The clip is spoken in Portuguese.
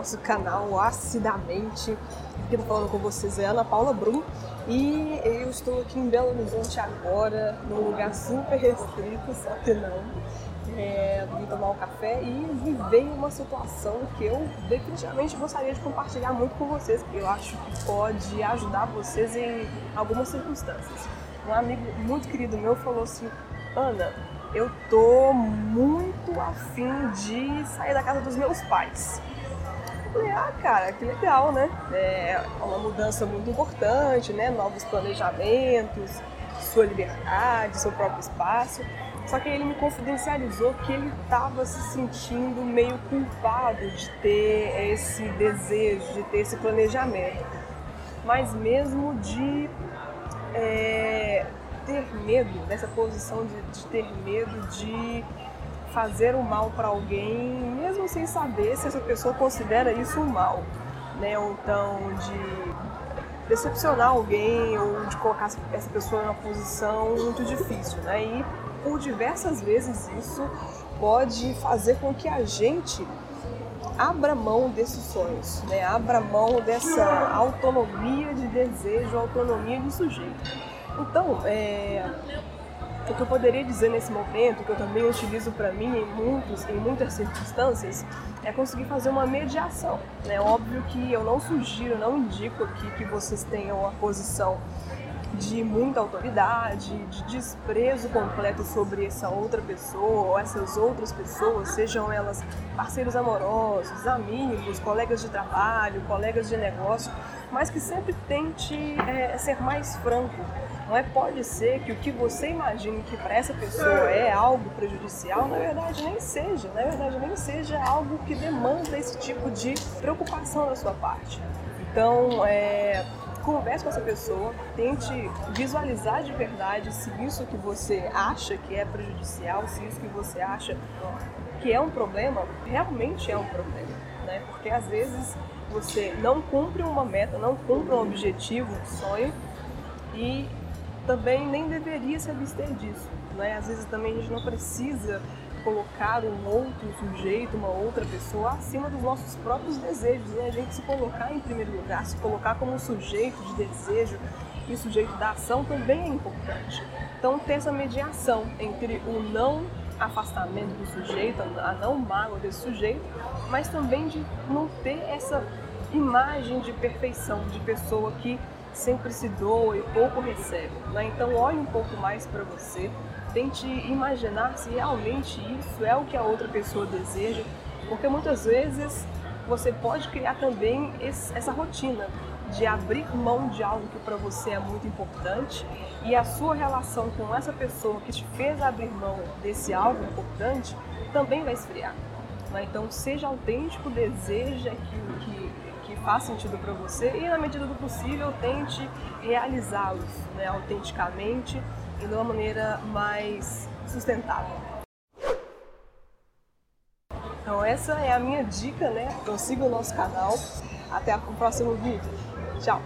nosso canal acidamente. Aqui falando com vocês é Ana Paula Brum e eu estou aqui em Belo Horizonte agora, num lugar super restrito, só que não. É, vim tomar um café e viver uma situação que eu definitivamente gostaria de compartilhar muito com vocês, porque eu acho que pode ajudar vocês em algumas circunstâncias. Um amigo muito querido meu falou assim: Ana, eu tô muito afim de sair da casa dos meus pais. Eu falei, ah, cara, que legal, né? É uma mudança muito importante, né? Novos planejamentos, sua liberdade, seu próprio espaço. Só que ele me confidencializou que ele estava se sentindo meio culpado de ter esse desejo, de ter esse planejamento, mas mesmo de é, ter medo, dessa posição de, de ter medo de fazer o mal para alguém, mesmo sem saber se essa pessoa considera isso um mal, né? Ou então de decepcionar alguém ou de colocar essa pessoa em uma posição muito difícil, né? E por diversas vezes isso pode fazer com que a gente abra mão desses sonhos, né? Abra mão dessa autonomia de desejo, autonomia de sujeito. Então, é, o que eu poderia dizer nesse momento, que eu também utilizo para mim em, muitos, em muitas circunstâncias, é conseguir fazer uma mediação. É né? óbvio que eu não sugiro, não indico aqui que vocês tenham a posição de muita autoridade, de desprezo completo sobre essa outra pessoa ou essas outras pessoas, sejam elas parceiros amorosos, amigos, colegas de trabalho, colegas de negócio, mas que sempre tente é, ser mais franco. Não é pode ser que o que você imagina que para essa pessoa é algo prejudicial, na verdade nem seja, na verdade nem seja algo que demanda esse tipo de preocupação da sua parte. Então, é, converse com essa pessoa, tente visualizar de verdade se isso que você acha que é prejudicial, se isso que você acha que é um problema, realmente é um problema, né? Porque às vezes você não cumpre uma meta, não cumpre um objetivo, um sonho e também nem deveria se abster disso, né? Às vezes também a gente não precisa colocar um outro sujeito, uma outra pessoa acima dos nossos próprios desejos? A gente se colocar em primeiro lugar, se colocar como um sujeito de desejo e sujeito da ação também é importante. Então, ter essa mediação entre o não afastamento do sujeito, a não mágoa desse sujeito, mas também de não ter essa imagem de perfeição, de pessoa que sempre se doa e pouco recebe. Né? Então, olhe um pouco mais para você, tente imaginar se realmente isso é o que a outra pessoa deseja, porque muitas vezes você pode criar também esse, essa rotina de abrir mão de algo que para você é muito importante e a sua relação com essa pessoa que te fez abrir mão desse algo importante também vai esfriar. Né? Então, seja autêntico, deseja aquilo que, que faz sentido para você e, na medida do possível, tente realizá-los né, autenticamente e de uma maneira mais sustentável. Então essa é a minha dica, né? Então siga o nosso canal. Até o próximo vídeo. Tchau!